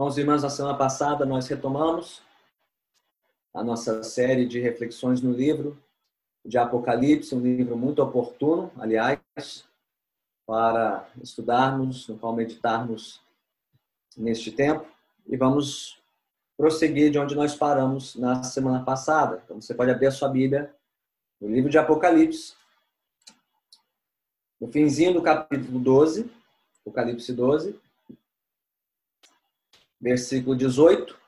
Irmãos e irmãs, na semana passada nós retomamos a nossa série de reflexões no livro de Apocalipse, um livro muito oportuno, aliás, para estudarmos, no qual meditarmos neste tempo. E vamos prosseguir de onde nós paramos na semana passada. Então você pode abrir a sua Bíblia no livro de Apocalipse, no finzinho do capítulo 12, Apocalipse 12, versículo 18.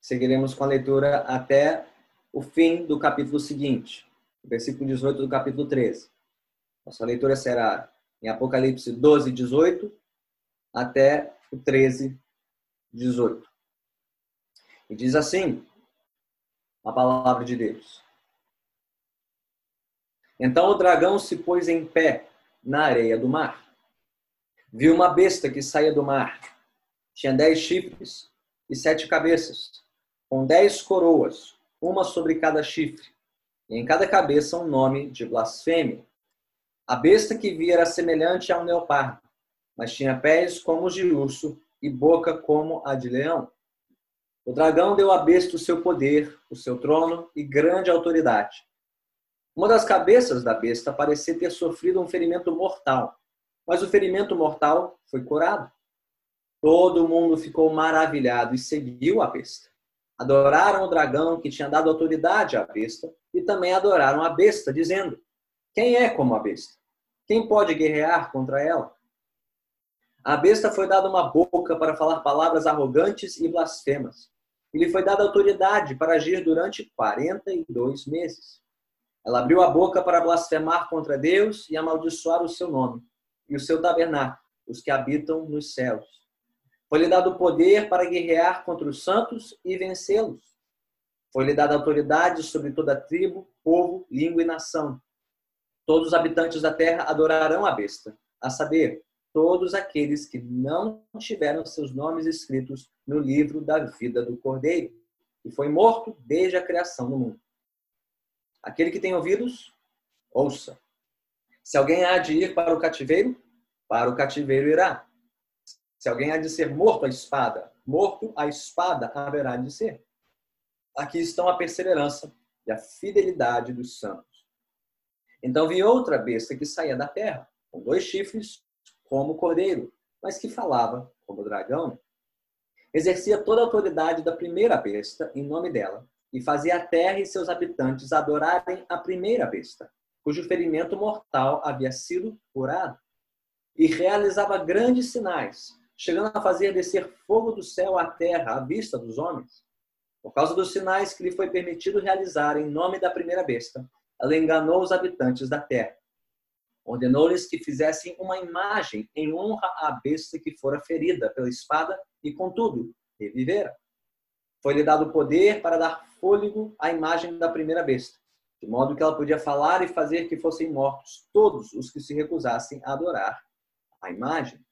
Seguiremos com a leitura até o fim do capítulo seguinte, versículo 18 do capítulo 13. Nossa leitura será em Apocalipse 12, 18 até o 13, 18. E diz assim a palavra de Deus. Então o dragão se pôs em pé na areia do mar. Viu uma besta que saía do mar tinha dez chifres e sete cabeças, com dez coroas, uma sobre cada chifre, e em cada cabeça um nome de blasfêmia. A besta que via era semelhante a um leopardo, mas tinha pés como os de urso e boca como a de leão. O dragão deu à besta o seu poder, o seu trono e grande autoridade. Uma das cabeças da besta parecia ter sofrido um ferimento mortal, mas o ferimento mortal foi curado. Todo mundo ficou maravilhado e seguiu a besta. Adoraram o dragão que tinha dado autoridade à besta e também adoraram a besta, dizendo: Quem é como a besta? Quem pode guerrear contra ela? A besta foi dada uma boca para falar palavras arrogantes e blasfemas. E lhe foi dada autoridade para agir durante 42 meses. Ela abriu a boca para blasfemar contra Deus e amaldiçoar o seu nome e o seu tabernáculo, os que habitam nos céus. Foi-lhe dado poder para guerrear contra os santos e vencê-los. Foi-lhe dada autoridade sobre toda tribo, povo, língua e nação. Todos os habitantes da terra adorarão a besta, a saber, todos aqueles que não tiveram seus nomes escritos no livro da vida do Cordeiro, que foi morto desde a criação do mundo. Aquele que tem ouvidos, ouça. Se alguém há de ir para o cativeiro, para o cativeiro irá. Se alguém há de ser morto à espada, morto à espada haverá de ser. Aqui estão a perseverança e a fidelidade dos santos. Então vi outra besta que saía da terra, com dois chifres, como o cordeiro, mas que falava como dragão. Exercia toda a autoridade da primeira besta em nome dela, e fazia a terra e seus habitantes adorarem a primeira besta, cujo ferimento mortal havia sido curado. E realizava grandes sinais, chegando a fazer descer fogo do céu à terra à vista dos homens. Por causa dos sinais que lhe foi permitido realizar em nome da primeira besta, ela enganou os habitantes da terra. Ordenou-lhes que fizessem uma imagem em honra à besta que fora ferida pela espada e, contudo, revivera. Foi-lhe dado poder para dar fôlego à imagem da primeira besta, de modo que ela podia falar e fazer que fossem mortos todos os que se recusassem a adorar a imagem.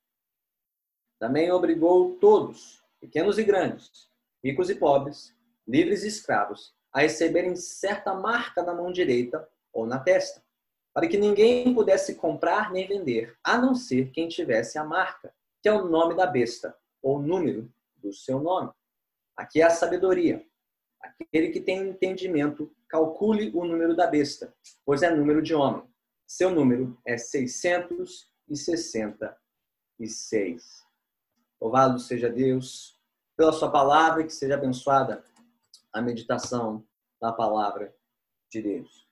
Também obrigou todos, pequenos e grandes, ricos e pobres, livres e escravos, a receberem certa marca na mão direita ou na testa, para que ninguém pudesse comprar nem vender, a não ser quem tivesse a marca, que é o nome da besta, ou o número do seu nome. Aqui é a sabedoria. Aquele que tem entendimento, calcule o número da besta, pois é número de homem. Seu número é 666. Louvado seja Deus pela sua palavra e que seja abençoada a meditação da palavra de Deus.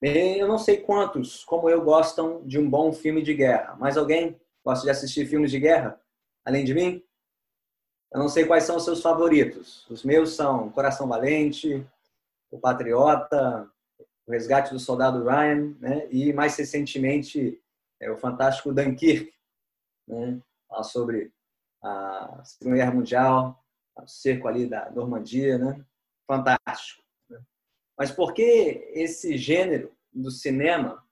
Bem, eu não sei quantos, como eu, gostam de um bom filme de guerra. Mas alguém gosta de assistir filmes de guerra? Além de mim? Eu não sei quais são os seus favoritos. Os meus são Coração Valente, O Patriota, O Resgate do Soldado Ryan, né? e mais recentemente é, o fantástico Dunkirk, né? Fala sobre a Segunda Guerra Mundial, o cerco ali da Normandia, né? Fantástico. Né? Mas por que esse gênero do cinema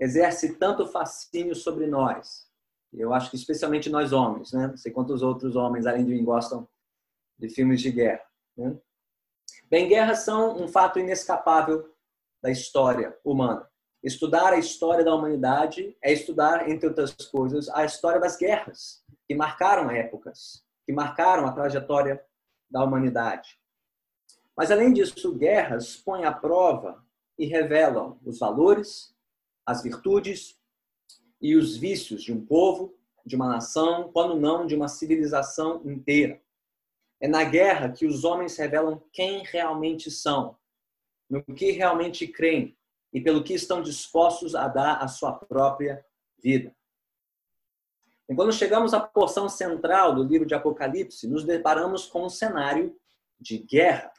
exerce tanto fascínio sobre nós? Eu acho que especialmente nós homens, né? Não sei quantos outros homens, além de mim, gostam de filmes de guerra. Né? Bem, guerras são um fato inescapável da história humana. Estudar a história da humanidade é estudar, entre outras coisas, a história das guerras que marcaram épocas, que marcaram a trajetória da humanidade. Mas, além disso, guerras põem à prova e revelam os valores, as virtudes e os vícios de um povo, de uma nação, quando não de uma civilização inteira. É na guerra que os homens revelam quem realmente são, no que realmente creem e pelo que estão dispostos a dar a sua própria vida. E quando chegamos à porção central do livro de Apocalipse, nos deparamos com um cenário de guerra.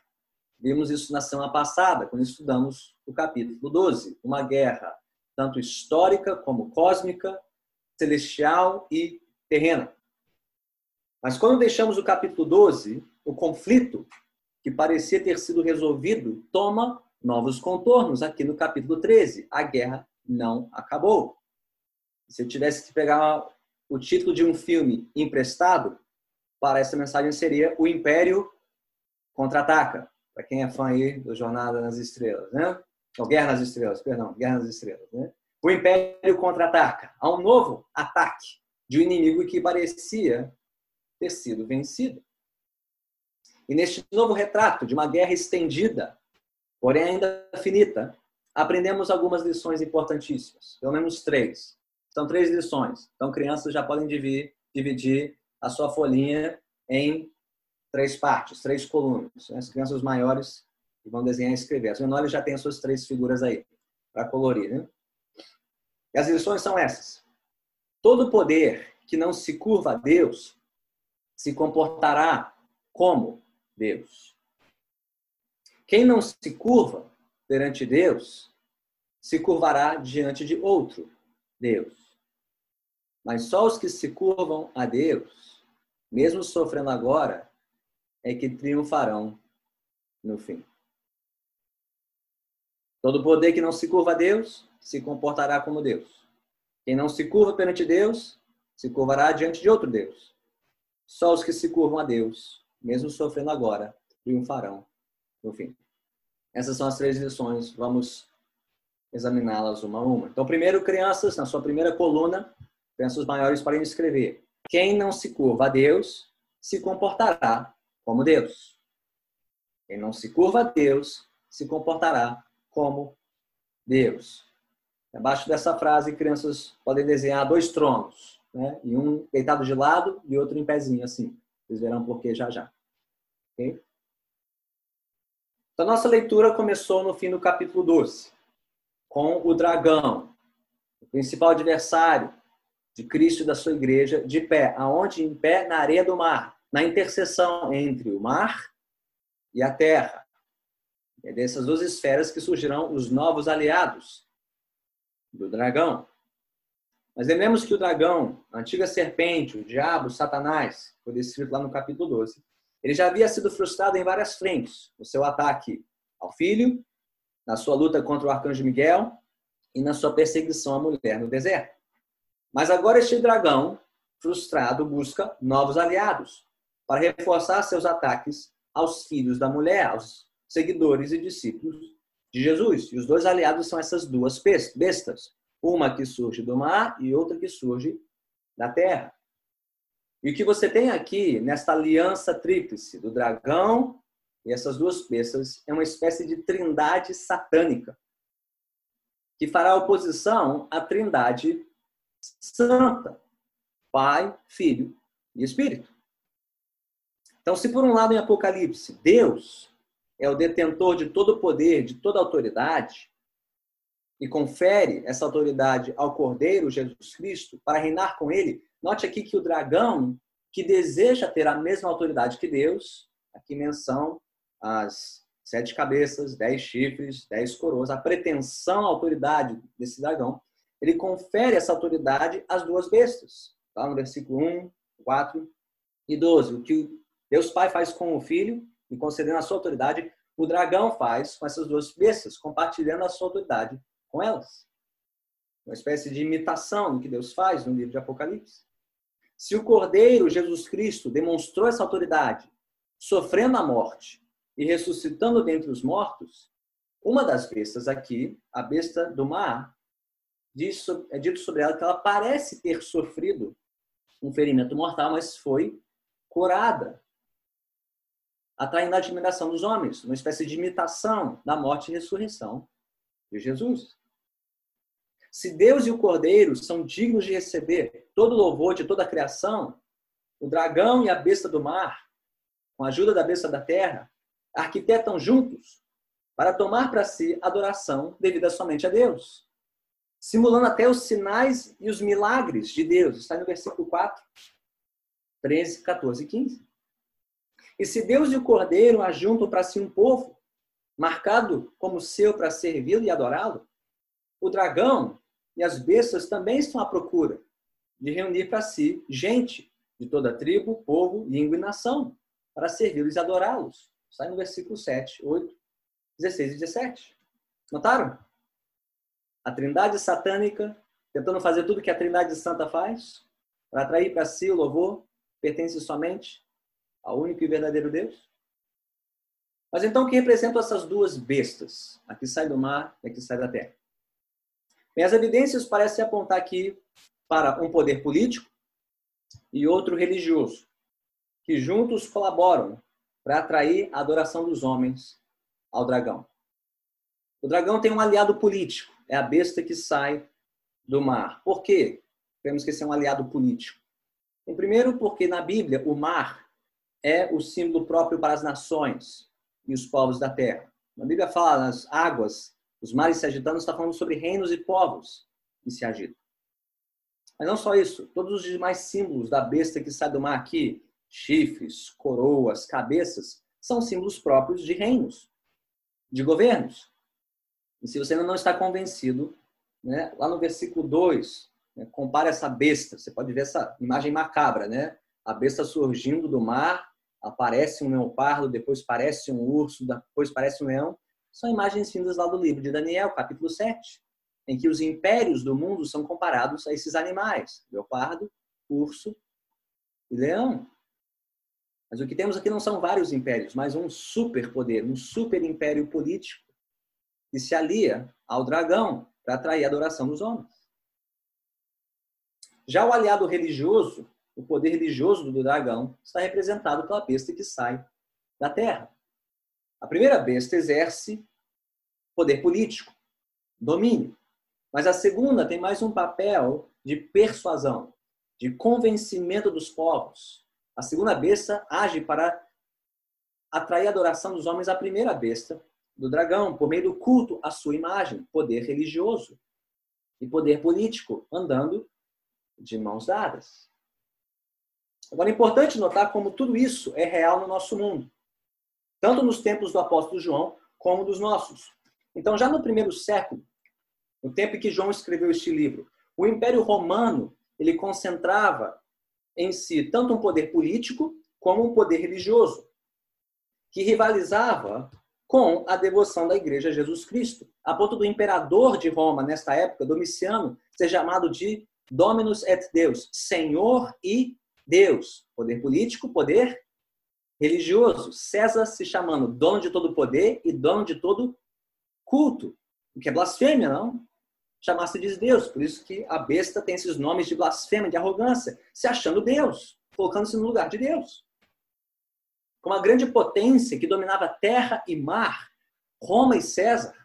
Vimos isso na semana passada, quando estudamos o capítulo 12. Uma guerra tanto histórica como cósmica, celestial e terrena. Mas quando deixamos o capítulo 12, o conflito que parecia ter sido resolvido toma novos contornos aqui no capítulo 13. A guerra não acabou. Se eu tivesse que pegar o título de um filme emprestado, para essa mensagem seria O Império Contra-Ataca. Para quem é fã aí do Jornada nas Estrelas, né? Ou Guerra nas Estrelas, perdão, Guerra nas Estrelas, né? O Império Contra-Ataca. Há um novo ataque de um inimigo que parecia ter sido vencido. E neste novo retrato de uma guerra estendida, porém ainda finita, aprendemos algumas lições importantíssimas, pelo menos três. São três lições. Então, crianças já podem dividir, dividir a sua folhinha em três partes, três colunas. As crianças maiores vão desenhar e escrever. As menores já têm as suas três figuras aí para colorir. Né? E as lições são essas. Todo poder que não se curva a Deus se comportará como Deus. Quem não se curva perante Deus se curvará diante de outro Deus. Mas só os que se curvam a Deus, mesmo sofrendo agora, é que triunfarão no fim. Todo poder que não se curva a Deus se comportará como Deus. Quem não se curva perante Deus se curvará diante de outro Deus. Só os que se curvam a Deus, mesmo sofrendo agora, triunfarão no fim. Essas são as três lições. Vamos examiná-las uma a uma. Então, primeiro, crianças, na sua primeira coluna, Crianças maiores podem escrever. Quem não se curva a Deus se comportará como Deus. Quem não se curva a Deus se comportará como Deus. Abaixo dessa frase, crianças podem desenhar dois tronos, né? E um deitado de lado e outro em pezinho, assim. Vocês verão por que já já. Okay? Então, nossa leitura começou no fim do capítulo 12, com o dragão, o principal adversário de Cristo e da sua igreja de pé. Aonde? Em pé na areia do mar, na interseção entre o mar e a terra. É dessas duas esferas que surgirão os novos aliados do dragão. Mas lembremos que o dragão, a antiga serpente, o diabo, Satanás, foi descrito lá no capítulo 12, ele já havia sido frustrado em várias frentes. No seu ataque ao filho, na sua luta contra o arcanjo Miguel e na sua perseguição à mulher no deserto. Mas agora este dragão, frustrado, busca novos aliados para reforçar seus ataques aos filhos da mulher, aos seguidores e discípulos de Jesus. E os dois aliados são essas duas bestas, uma que surge do mar e outra que surge da terra. E o que você tem aqui nesta aliança tríplice do dragão e essas duas bestas é uma espécie de trindade satânica que fará oposição à trindade santa, Pai, Filho e Espírito. Então, se por um lado em Apocalipse, Deus é o detentor de todo o poder, de toda autoridade, e confere essa autoridade ao Cordeiro Jesus Cristo para reinar com ele, note aqui que o dragão, que deseja ter a mesma autoridade que Deus, aqui menção as sete cabeças, dez chifres, dez coroas, a pretensão, a autoridade desse dragão, ele confere essa autoridade às duas bestas. Tá? No versículo 1, 4 e 12. O que Deus Pai faz com o Filho, e concedendo a sua autoridade, o dragão faz com essas duas bestas, compartilhando a sua autoridade com elas. Uma espécie de imitação do que Deus faz no livro de Apocalipse. Se o Cordeiro, Jesus Cristo, demonstrou essa autoridade, sofrendo a morte e ressuscitando dentre os mortos, uma das bestas aqui, a besta do mar, diz, é dito sobre ela que ela parece ter sofrido um ferimento mortal, mas foi curada, atraindo a admiração dos homens, uma espécie de imitação da morte e ressurreição de Jesus. Se Deus e o Cordeiro são dignos de receber todo o louvor de toda a criação, o dragão e a besta do mar, com a ajuda da besta da terra, arquitetam juntos para tomar para si adoração devida somente a Deus, simulando até os sinais e os milagres de Deus. Está no versículo 4, 13, 14 e 15. E se Deus e o Cordeiro ajuntam para si um povo, marcado como seu para servi-lo e adorá-lo, o dragão e as bestas também estão à procura de reunir para si gente de toda tribo, povo, língua e nação, para servi-los e adorá-los. Está no versículo 7, 8, 16 e 17. Notaram? A trindade satânica, tentando fazer tudo que a trindade santa faz, para atrair para si o louvor, pertence somente ao único e verdadeiro Deus? Mas então o que representam essas duas bestas? A que sai do mar e a que sai da terra. Bem, as evidências parecem apontar aqui para um poder político e outro religioso, que juntos colaboram para atrair a adoração dos homens ao dragão. O dragão tem um aliado político, é a besta que sai do mar. Por quê? Temos que ser um aliado político. Em primeiro, porque na Bíblia o mar é o símbolo próprio para as nações e os povos da terra. A Bíblia fala nas águas, os mares se agitando, está falando sobre reinos e povos que se agitam. Mas não só isso, todos os demais símbolos da besta que sai do mar aqui, chifres, coroas, cabeças, são símbolos próprios de reinos, de governos. E se você ainda não está convencido, né, lá no versículo 2, né, compara essa besta, você pode ver essa imagem macabra, né? A besta surgindo do mar, aparece um leopardo, depois parece um urso, depois parece um leão. São imagens vindas lá do livro de Daniel, capítulo 7, em que os impérios do mundo são comparados a esses animais: leopardo, urso e leão. Mas o que temos aqui não são vários impérios, mas um superpoder, um super império político que se alia ao dragão para atrair a adoração dos homens. Já o aliado religioso, o poder religioso do dragão, está representado pela besta que sai da terra. A primeira besta exerce poder político, domínio. Mas a segunda tem mais um papel de persuasão, de convencimento dos povos, a segunda besta age para atrair a adoração dos homens à primeira besta, do dragão, por meio do culto à sua imagem, poder religioso e poder político, andando de mãos dadas. Agora é importante notar como tudo isso é real no nosso mundo, tanto nos tempos do apóstolo João como dos nossos. Então, já no primeiro século, no tempo em que João escreveu este livro, o Império Romano ele concentrava em si tanto um poder político como um poder religioso, que rivalizava com a devoção da igreja a Jesus Cristo, a ponto do imperador de Roma, nesta época, Domiciano, ser chamado de Dominus et Deus, Senhor e Deus. Poder político, poder religioso. César se chamando dono de todo poder e dono de todo culto. O que é blasfêmia, não? chamar-se de Deus. Por isso que a besta tem esses nomes de blasfêmia, de arrogância, se achando Deus, colocando-se no lugar de Deus. Com uma grande potência que dominava terra e mar, Roma e César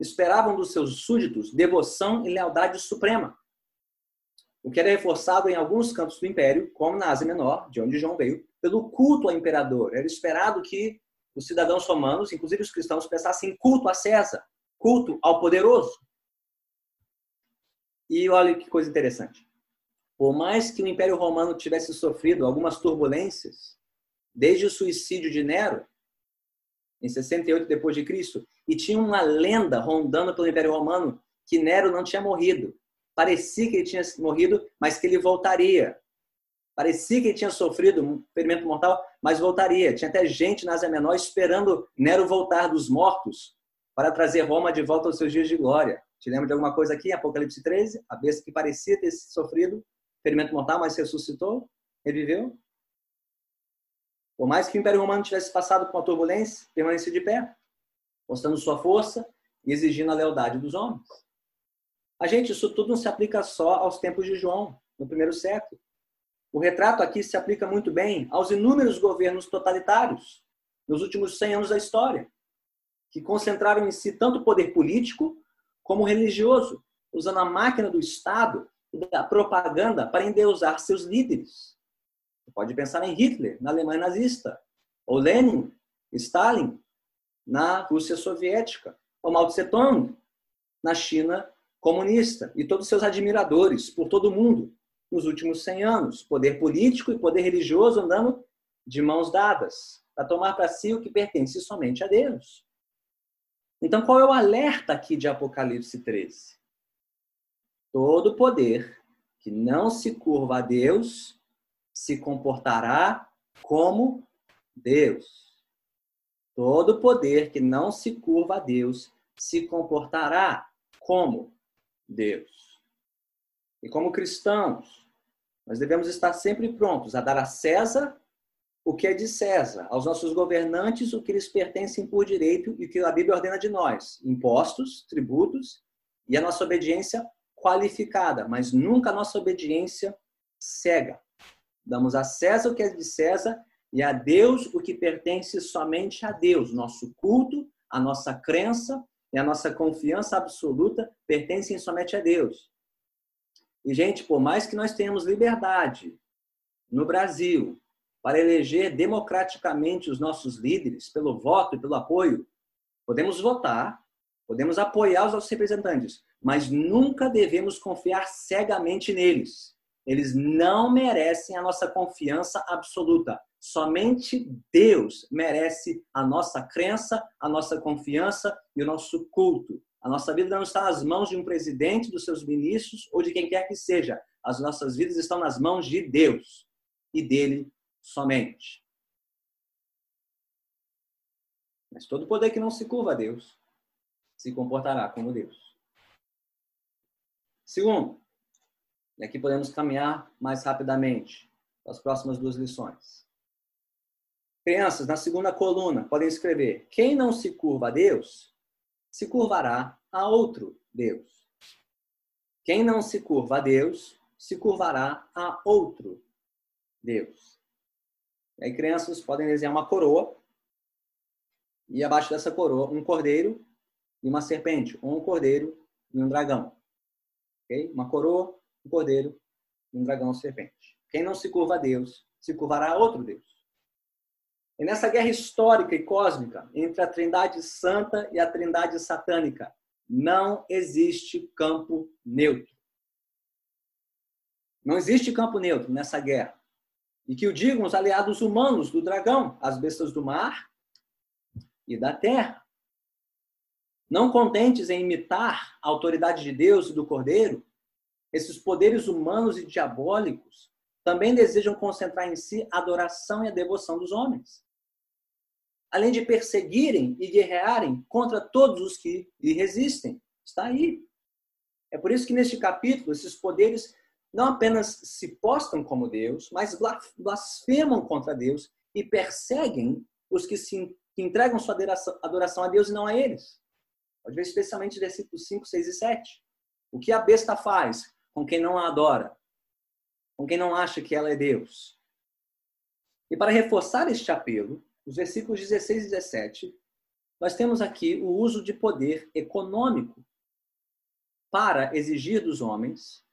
esperavam dos seus súditos devoção e lealdade suprema. O que era reforçado em alguns cantos do império, como na Ásia Menor, de onde João veio, pelo culto ao imperador. Era esperado que os cidadãos romanos, inclusive os cristãos, prestassem culto a César, culto ao poderoso. E olha que coisa interessante. Por mais que o Império Romano tivesse sofrido algumas turbulências, desde o suicídio de Nero, em 68 depois de Cristo, e tinha uma lenda rondando pelo Império Romano que Nero não tinha morrido. Parecia que ele tinha morrido, mas que ele voltaria. Parecia que ele tinha sofrido um ferimento mortal, mas voltaria. Tinha até gente na Ásia Menor esperando Nero voltar dos mortos para trazer Roma de volta aos seus dias de glória. Te lembra de alguma coisa aqui? Apocalipse 13, a besta que parecia ter sofrido ferimento mortal, mas ressuscitou, reviveu. Por mais que o Império Romano tivesse passado por uma turbulência, permaneceu de pé, mostrando sua força e exigindo a lealdade dos homens. A gente, isso tudo não se aplica só aos tempos de João, no primeiro século. O retrato aqui se aplica muito bem aos inúmeros governos totalitários nos últimos 100 anos da história, que concentraram em si tanto poder político como religioso, usando a máquina do Estado e da propaganda para endeusar seus líderes. Pode pensar em Hitler, na Alemanha nazista, ou Lenin, Stalin, na Rússia soviética, ou Mao Tse Tung, na China comunista, e todos seus admiradores por todo o mundo nos últimos 100 anos. Poder político e poder religioso andando de mãos dadas, para tomar para si o que pertence somente a Deus. Então, qual é o alerta aqui de Apocalipse 13? Todo poder que não se curva a Deus se comportará como Deus. Todo poder que não se curva a Deus se comportará como Deus. E como cristãos, nós devemos estar sempre prontos a dar a César o que é de César, aos nossos governantes o que eles pertencem por direito e o que a Bíblia ordena de nós: impostos, tributos e a nossa obediência qualificada, mas nunca a nossa obediência cega. Damos a César o que é de César e a Deus o que pertence somente a Deus. Nosso culto, a nossa crença e a nossa confiança absoluta pertencem somente a Deus. E, gente, por mais que nós tenhamos liberdade no Brasil para eleger democraticamente os nossos líderes pelo voto e pelo apoio, podemos votar, podemos apoiar os nossos representantes, mas nunca devemos confiar cegamente neles. Eles não merecem a nossa confiança absoluta. Somente Deus merece a nossa crença, a nossa confiança e o nosso culto. A nossa vida não está nas mãos de um presidente, dos seus ministros ou de quem quer que seja. As nossas vidas estão nas mãos de Deus e dele somente. Mas todo poder que não se curva a Deus se comportará como Deus. Segundo, e aqui podemos caminhar mais rapidamente para as próximas duas lições. Crianças, na segunda coluna, podem escrever: quem não se curva a Deus, se curvará a outro Deus. Quem não se curva a Deus, se curvará a outro Deus. E aí, crianças podem desenhar uma coroa e abaixo dessa coroa um cordeiro e uma serpente, ou um cordeiro e um dragão. Okay? Uma coroa, um cordeiro e um dragão serpente. Quem não se curva a Deus, se curvará a outro Deus. E nessa guerra histórica e cósmica entre a Trindade Santa e a Trindade Satânica, não existe campo neutro. Não existe campo neutro nessa guerra. E que o digam os aliados humanos do dragão, as bestas do mar e da terra. Não contentes em imitar a autoridade de Deus e do Cordeiro, esses poderes humanos e diabólicos também desejam concentrar em si a adoração e a devoção dos homens além de perseguirem e guerrearem contra todos os que lhe resistem. Está aí. É por isso que neste capítulo esses poderes não apenas se postam como Deus, mas blasfemam contra Deus e perseguem os que se entregam sua adoração a Deus e não a eles. Pode ver especialmente versículos 5, 6 e 7. O que a besta faz com quem não a adora? Com quem não acha que ela é Deus? E para reforçar este apelo, os versículos 16 e 17, nós temos aqui o uso de poder econômico para exigir dos homens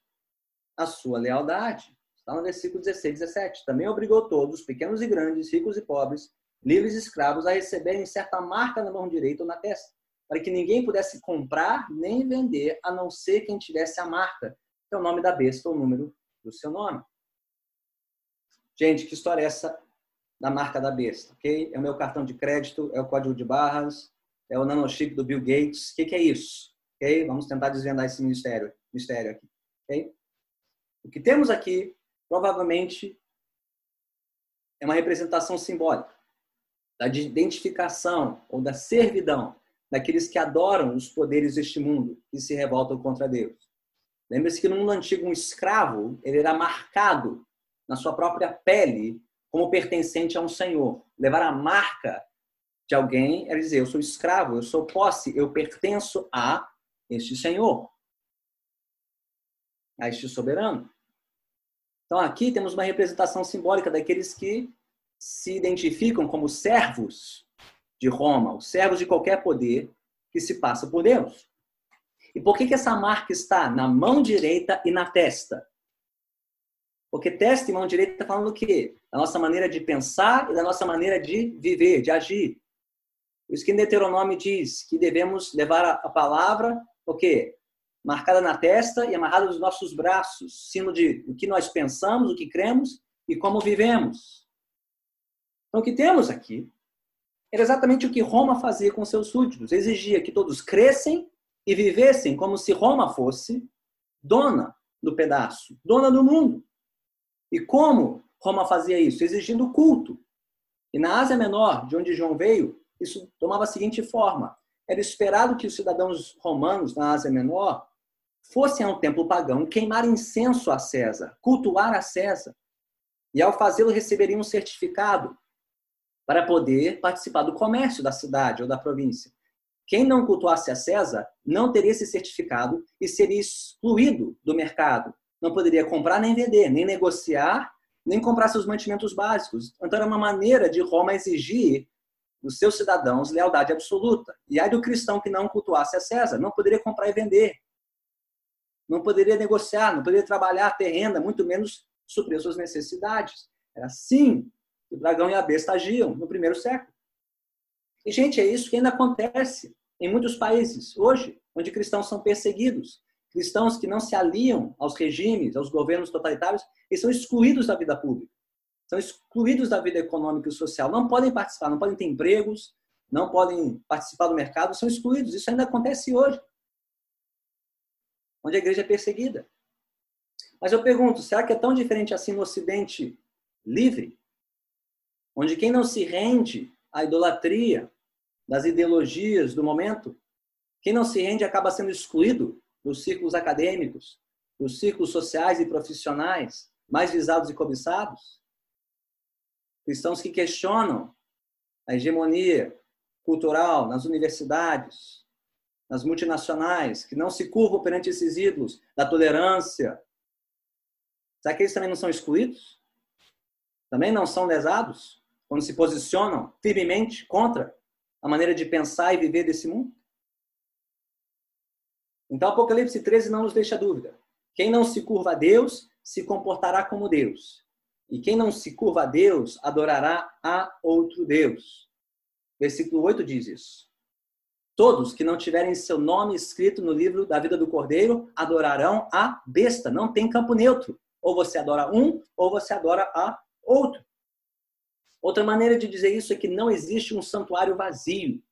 a sua lealdade. Está no versículo 16 e 17. Também obrigou todos, pequenos e grandes, ricos e pobres, livres e escravos, a receberem certa marca na mão direita ou na testa, para que ninguém pudesse comprar nem vender, a não ser quem tivesse a marca, é o nome da besta ou o número do seu nome. Gente, que história é essa da marca da besta, ok? É o meu cartão de crédito, é o código de barras, é o nanochip do Bill Gates. O que, que é isso? Ok? Vamos tentar desvendar esse mistério, mistério aqui. O que temos aqui, provavelmente, é uma representação simbólica da identificação ou da servidão daqueles que adoram os poderes deste mundo e se revoltam contra Deus. Lembre-se que no mundo antigo, um escravo ele era marcado na sua própria pele como pertencente a um senhor. Levar a marca de alguém é dizer: eu sou escravo, eu sou posse, eu pertenço a este senhor, a este soberano. Então aqui temos uma representação simbólica daqueles que se identificam como servos de Roma, os servos de qualquer poder que se passa por Deus. E por que, que essa marca está na mão direita e na testa? Porque testa e mão direita está falando o quê? Da nossa maneira de pensar e da nossa maneira de viver, de agir. Isso que Deuteronômio diz que devemos levar a palavra, o quê? Marcada na testa e amarrada nos nossos braços, sino de o que nós pensamos, o que cremos e como vivemos. Então, o que temos aqui era exatamente o que Roma fazia com seus súditos. Exigia que todos crescem e vivessem como se Roma fosse dona do pedaço, dona do mundo. E como Roma fazia isso? Exigindo culto. E na Ásia Menor, de onde João veio, isso tomava a seguinte forma: era esperado que os cidadãos romanos na Ásia Menor fossem a um templo pagão queimar incenso a César, cultuar a César. E ao fazê-lo receberiam um certificado para poder participar do comércio da cidade ou da província. Quem não cultuasse a César não teria esse certificado e seria excluído do mercado. Não poderia comprar nem vender, nem negociar, nem comprar seus mantimentos básicos. Então era uma maneira de Roma exigir dos seus cidadãos lealdade absoluta. E aí do cristão que não cultuasse a César, não poderia comprar e vender. Não poderia negociar, não poderia trabalhar, ter renda, muito menos suprir suas necessidades. Era assim que o dragão e a besta agiam no primeiro século. E, gente, é isso que ainda acontece em muitos países hoje, onde cristãos são perseguidos. Cristãos que não se aliam aos regimes, aos governos totalitários, e são excluídos da vida pública são excluídos da vida econômica e social, não podem participar, não podem ter empregos, não podem participar do mercado, são excluídos. Isso ainda acontece hoje, onde a igreja é perseguida. Mas eu pergunto, será que é tão diferente assim no Ocidente livre? Onde quem não se rende à idolatria das ideologias do momento, quem não se rende acaba sendo excluído dos círculos acadêmicos, dos círculos sociais e profissionais mais visados e cobiçados? cristãos que questionam a hegemonia cultural nas universidades, nas multinacionais, que não se curvam perante esses ídolos da tolerância. Será que eles também não são excluídos? Também não são lesados quando se posicionam firmemente contra a maneira de pensar e viver desse mundo? Então, Apocalipse 13 não nos deixa dúvida. Quem não se curva a Deus se comportará como Deus. E quem não se curva a Deus, adorará a outro Deus. Versículo 8 diz isso. Todos que não tiverem seu nome escrito no livro da vida do Cordeiro adorarão a besta. Não tem campo neutro. Ou você adora um, ou você adora a outro. Outra maneira de dizer isso é que não existe um santuário vazio,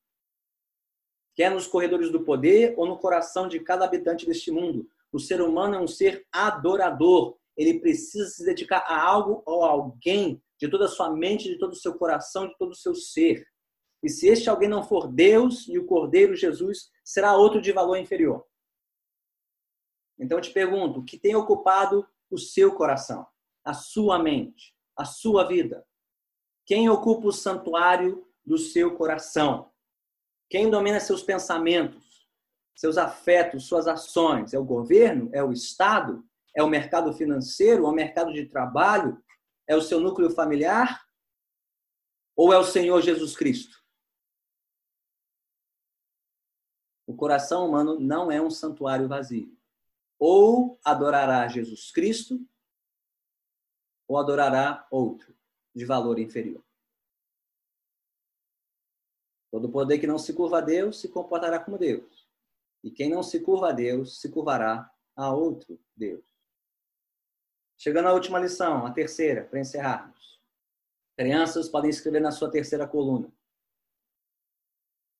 quer nos corredores do poder ou no coração de cada habitante deste mundo. O ser humano é um ser adorador ele precisa se dedicar a algo ou a alguém de toda a sua mente, de todo o seu coração, de todo o seu ser. E se este alguém não for Deus e o Cordeiro Jesus, será outro de valor inferior. Então eu te pergunto, o que tem ocupado o seu coração, a sua mente, a sua vida? Quem ocupa o santuário do seu coração? Quem domina seus pensamentos, seus afetos, suas ações? É o governo? É o Estado? É o mercado financeiro? É o mercado de trabalho? É o seu núcleo familiar? Ou é o Senhor Jesus Cristo? O coração humano não é um santuário vazio. Ou adorará Jesus Cristo, ou adorará outro de valor inferior. Todo poder que não se curva a Deus se comportará como Deus. E quem não se curva a Deus se curvará a outro Deus. Chegando à última lição, a terceira, para encerrarmos. Crianças podem escrever na sua terceira coluna.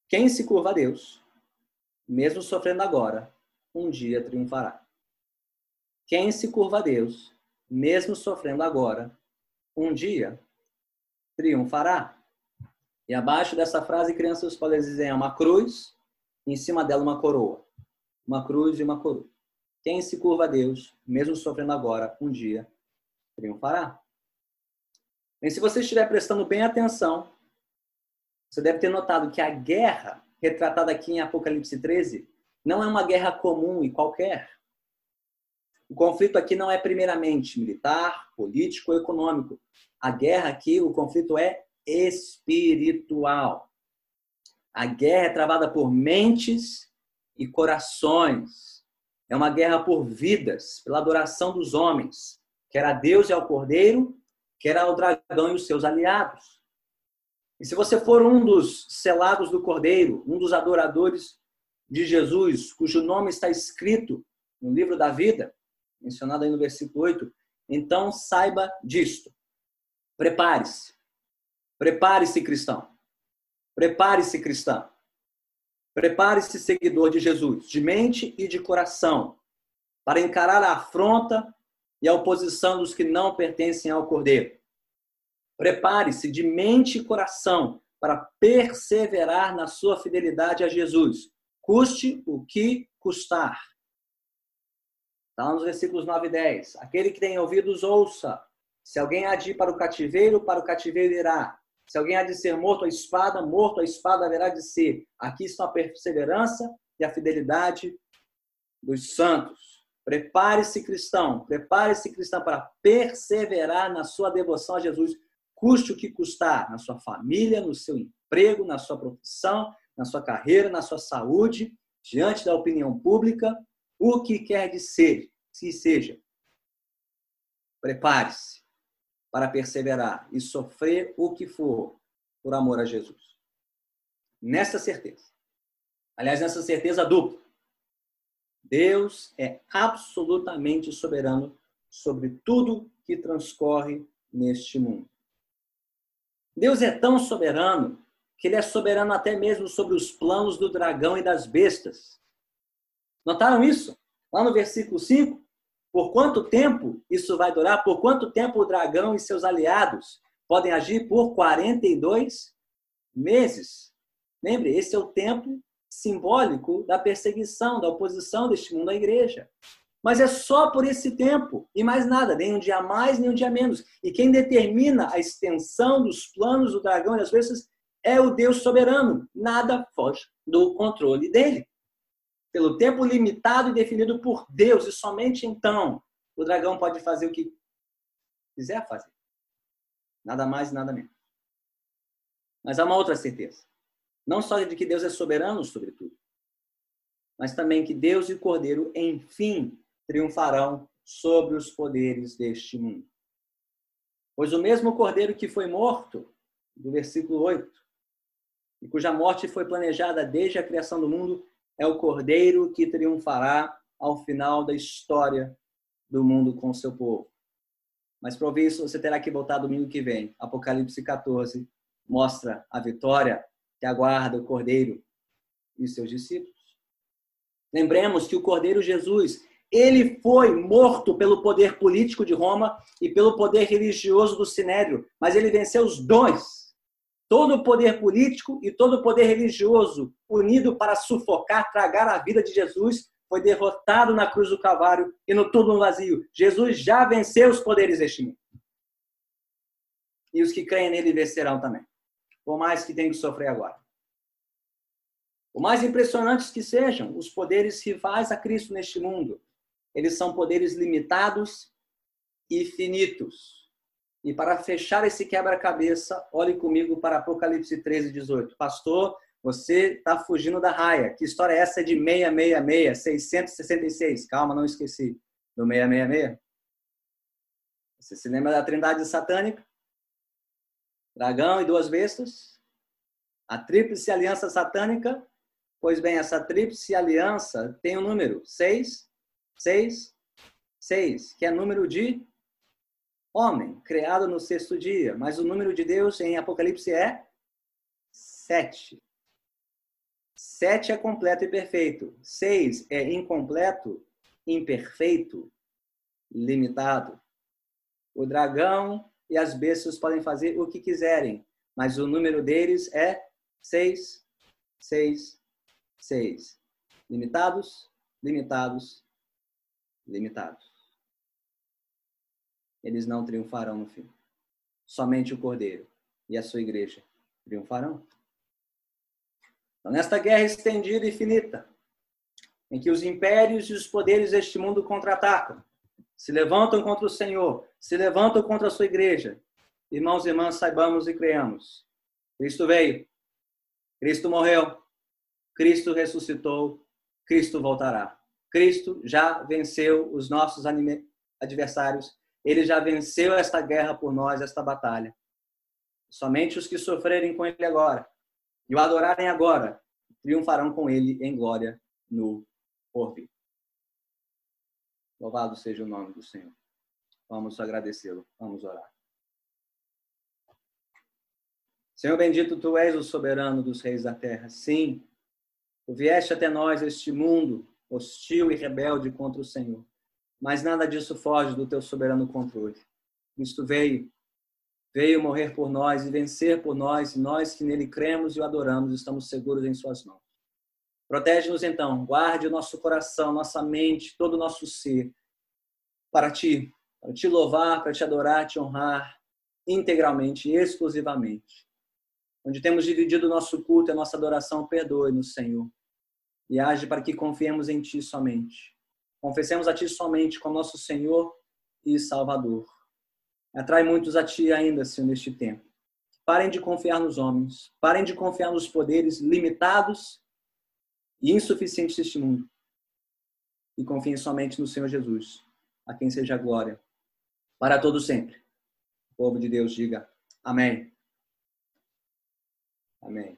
Quem se curva a Deus, mesmo sofrendo agora, um dia triunfará. Quem se curva a Deus, mesmo sofrendo agora, um dia triunfará. E abaixo dessa frase, crianças podem dizer é uma cruz, em cima dela uma coroa. Uma cruz e uma coroa. Quem se curva a Deus, mesmo sofrendo agora, um dia triunfará. E se você estiver prestando bem atenção, você deve ter notado que a guerra retratada aqui em Apocalipse 13 não é uma guerra comum e qualquer. O conflito aqui não é primeiramente militar, político ou econômico. A guerra aqui, o conflito é espiritual. A guerra é travada por mentes e corações. É uma guerra por vidas, pela adoração dos homens, quer a Deus e ao Cordeiro, quer ao dragão e os seus aliados. E se você for um dos selados do Cordeiro, um dos adoradores de Jesus, cujo nome está escrito no livro da vida, mencionado aí no versículo 8, então saiba disto. Prepare-se. Prepare-se, cristão. Prepare-se, cristã. Prepare-se, seguidor de Jesus, de mente e de coração, para encarar a afronta e a oposição dos que não pertencem ao Cordeiro. Prepare-se de mente e coração para perseverar na sua fidelidade a Jesus, custe o que custar. Está nos versículos 9 e 10. Aquele que tem ouvidos, ouça. Se alguém há de ir para o cativeiro, para o cativeiro irá. Se alguém há de ser morto à espada, morto à espada haverá de ser. Aqui estão a perseverança e a fidelidade dos santos. Prepare-se, cristão. Prepare-se, cristão, para perseverar na sua devoção a Jesus, custe o que custar, na sua família, no seu emprego, na sua profissão, na sua carreira, na sua saúde, diante da opinião pública, o que quer de ser, se seja. Prepare-se para perseverar e sofrer o que for por amor a Jesus. Nessa certeza. Aliás, nessa certeza dupla. Deus é absolutamente soberano sobre tudo que transcorre neste mundo. Deus é tão soberano que ele é soberano até mesmo sobre os planos do dragão e das bestas. Notaram isso? Lá no versículo 5, por quanto tempo isso vai durar? Por quanto tempo o dragão e seus aliados podem agir? Por 42 meses. Lembre, esse é o tempo simbólico da perseguição, da oposição deste mundo à igreja. Mas é só por esse tempo e mais nada, nem um dia mais, nem um dia menos. E quem determina a extensão dos planos do dragão e das vezes é o Deus soberano. Nada foge do controle dele pelo tempo limitado e definido por Deus, e somente então o dragão pode fazer o que quiser fazer. Nada mais e nada menos. Mas há uma outra certeza. Não só de que Deus é soberano sobre tudo, mas também que Deus e o Cordeiro, enfim, triunfarão sobre os poderes deste mundo. Pois o mesmo Cordeiro que foi morto, do versículo 8, e cuja morte foi planejada desde a criação do mundo, é o cordeiro que triunfará ao final da história do mundo com seu povo. Mas para ouvir isso, você terá que voltar domingo que vem. Apocalipse 14 mostra a vitória que aguarda o cordeiro e seus discípulos. Lembremos que o cordeiro Jesus, ele foi morto pelo poder político de Roma e pelo poder religioso do Sinédrio, mas ele venceu os dois todo o poder político e todo o poder religioso unido para sufocar, tragar a vida de Jesus, foi derrotado na cruz do Calvário e no túmulo vazio. Jesus já venceu os poderes deste mundo. E os que creem nele vencerão também, por mais que tenham que sofrer agora. Por mais impressionantes que sejam os poderes rivais a Cristo neste mundo, eles são poderes limitados e finitos. E para fechar esse quebra-cabeça, olhe comigo para Apocalipse 13, 18. Pastor, você está fugindo da raia. Que história é essa de 666, 666? Calma, não esqueci. Do 666? Você se lembra da trindade satânica? Dragão e duas bestas? A tríplice aliança satânica? Pois bem, essa tríplice aliança tem o um número 6, 6, 6, que é número de homem, criado no sexto dia. Mas o número de Deus em Apocalipse é sete. Sete é completo e perfeito. Seis é incompleto, imperfeito, limitado. O dragão e as bestas podem fazer o que quiserem, mas o número deles é seis, seis, seis. Limitados, limitados, limitados eles não triunfarão no fim. Somente o Cordeiro e a sua igreja triunfarão. Então, nesta guerra estendida e finita, em que os impérios e os poderes deste mundo contra-atacam, se levantam contra o Senhor, se levantam contra a sua igreja. Irmãos e irmãs, saibamos e creamos. Cristo veio, Cristo morreu, Cristo ressuscitou, Cristo voltará. Cristo já venceu os nossos adversários, ele já venceu esta guerra por nós, esta batalha. Somente os que sofrerem com ele agora e o adorarem agora triunfarão com ele em glória no porvir. Louvado seja o nome do Senhor. Vamos agradecê-lo. Vamos orar. Senhor bendito, tu és o soberano dos reis da terra. Sim, tu vieste até nós, este mundo hostil e rebelde contra o Senhor. Mas nada disso foge do teu soberano controle. Cristo veio, veio morrer por nós e vencer por nós, e nós que nele cremos e o adoramos, estamos seguros em suas mãos. Protege-nos então, guarde o nosso coração, nossa mente, todo o nosso ser para ti, para te louvar, para te adorar, te honrar integralmente e exclusivamente. Onde temos dividido o nosso culto e a nossa adoração, perdoe-nos, Senhor. E age para que confiemos em ti somente. Confessemos a ti somente como nosso Senhor e Salvador. Atrai muitos a ti ainda, Senhor, neste tempo. Parem de confiar nos homens, parem de confiar nos poderes limitados e insuficiente deste mundo. E confiem somente no Senhor Jesus, a quem seja a glória, para todo sempre. O povo de Deus diga amém. Amém.